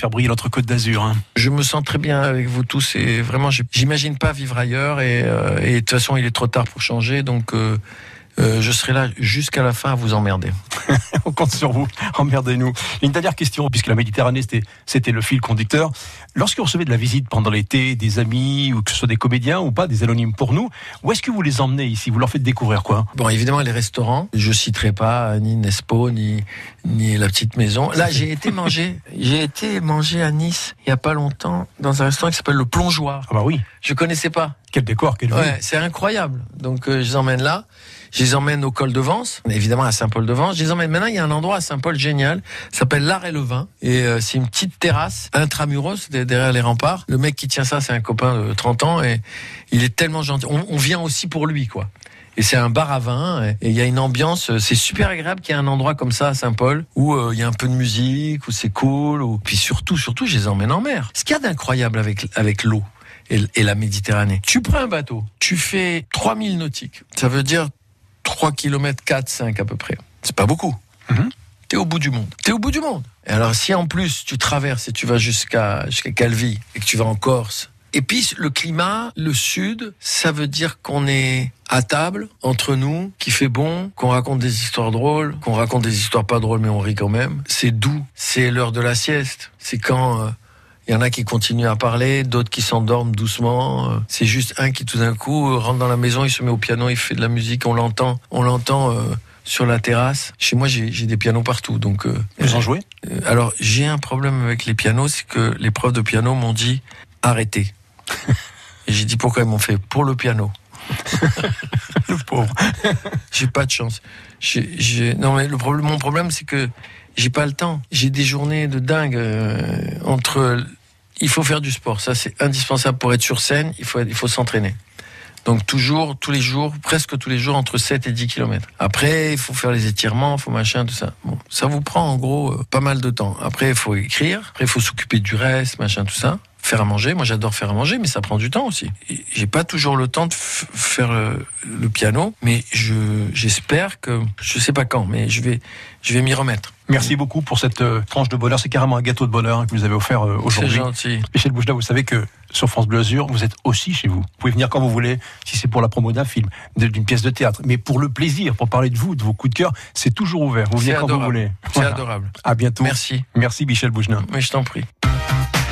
faire briller notre côte d'Azur. Hein. Je me sens très bien avec vous tous et vraiment, j'imagine pas vivre ailleurs et, euh, et, de toute façon, il est trop tard pour changer, donc euh, euh, je serai là jusqu'à la fin à vous emmerder. On compte sur vous, emmerdez-nous. Une dernière question, puisque la Méditerranée, c'était le fil conducteur. Lorsque vous recevez de la visite pendant l'été, des amis, ou que ce soit des comédiens ou pas, des anonymes pour nous, où est-ce que vous les emmenez ici? Vous leur faites découvrir quoi? Bon, évidemment, les restaurants. Je citerai pas ni Nespo, ni, ni la petite maison. Là, j'ai été manger, j'ai été manger à Nice, il y a pas longtemps, dans un restaurant qui s'appelle Le Plongeoir. Ah bah oui. Je connaissais pas. Quel décor, quel Ouais, c'est incroyable. Donc, euh, je les emmène là. Je les emmène au col de Vence, évidemment à Saint-Paul-de-Vence. Je les emmène maintenant, il y a un endroit à Saint-Paul génial, s'appelle l'Art et le Vin. Et euh, c'est une petite terrasse, intramuros, derrière les remparts. Le mec qui tient ça, c'est un copain de 30 ans et il est tellement gentil. On, vient aussi pour lui, quoi. Et c'est un bar à vin, et il y a une ambiance, c'est super agréable qu'il y ait un endroit comme ça à Saint-Paul, où euh, il y a un peu de musique, où c'est cool, ou... puis surtout, surtout, je les emmène en mer. Ce qu'il y a d'incroyable avec, avec l'eau, et, la Méditerranée. Tu prends un bateau, tu fais 3000 nautiques, ça veut dire 3 km 4, 5 à peu près. C'est pas beaucoup. Mhm. T'es au bout du monde. T'es au bout du monde. Et alors si en plus tu traverses et tu vas jusqu'à jusqu'à Calvi et que tu vas en Corse, et puis le climat, le sud, ça veut dire qu'on est à table entre nous, qui fait bon, qu'on raconte des histoires drôles, qu'on raconte des histoires pas drôles mais on rit quand même. C'est doux. C'est l'heure de la sieste. C'est quand euh, il y en a qui continuent à parler, d'autres qui s'endorment doucement. Euh, C'est juste un qui tout d'un coup euh, rentre dans la maison, il se met au piano, il fait de la musique, on l'entend, on l'entend euh, sur la terrasse. Chez moi, j'ai des pianos partout, donc. Euh, Vous en jouez? euh, Alors j'ai un problème avec les pianos, c'est que les profs de piano m'ont dit arrêtez. Et j'ai dit pourquoi ils m'ont fait? Pour le piano. Le pauvre. J'ai pas de chance. Non mais le problème, mon problème, c'est que j'ai pas le temps. J'ai des journées de dingue euh, entre. Il faut faire du sport, ça c'est indispensable pour être sur scène. Il faut, il faut s'entraîner. Donc toujours, tous les jours, presque tous les jours, entre 7 et 10 kilomètres. Après, il faut faire les étirements, il faut machin, tout ça. Bon, ça vous prend en gros euh, pas mal de temps. Après, il faut écrire. Après, il faut s'occuper du reste, machin, tout ça. Faire à manger. Moi, j'adore faire à manger, mais ça prend du temps aussi. J'ai pas toujours le temps de faire le, le piano, mais je j'espère que je sais pas quand, mais je vais je vais m'y remettre. Merci beaucoup pour cette euh, tranche de bonheur. C'est carrément un gâteau de bonheur hein, que vous avez offert euh, C'est aujourd'hui. gentil. Michel Bouchda, vous savez que sur France Bleu Azur, vous êtes aussi chez vous. Vous pouvez venir quand vous voulez, si c'est pour la promo d'un film, d'une pièce de théâtre. Mais pour le plaisir, pour parler de vous, de vos coups de cœur, c'est toujours ouvert. Vous venez C'est quand vous voulez. C'est adorable. À bientôt. Merci. Merci Michel Bouchna. Mais je t'en prie.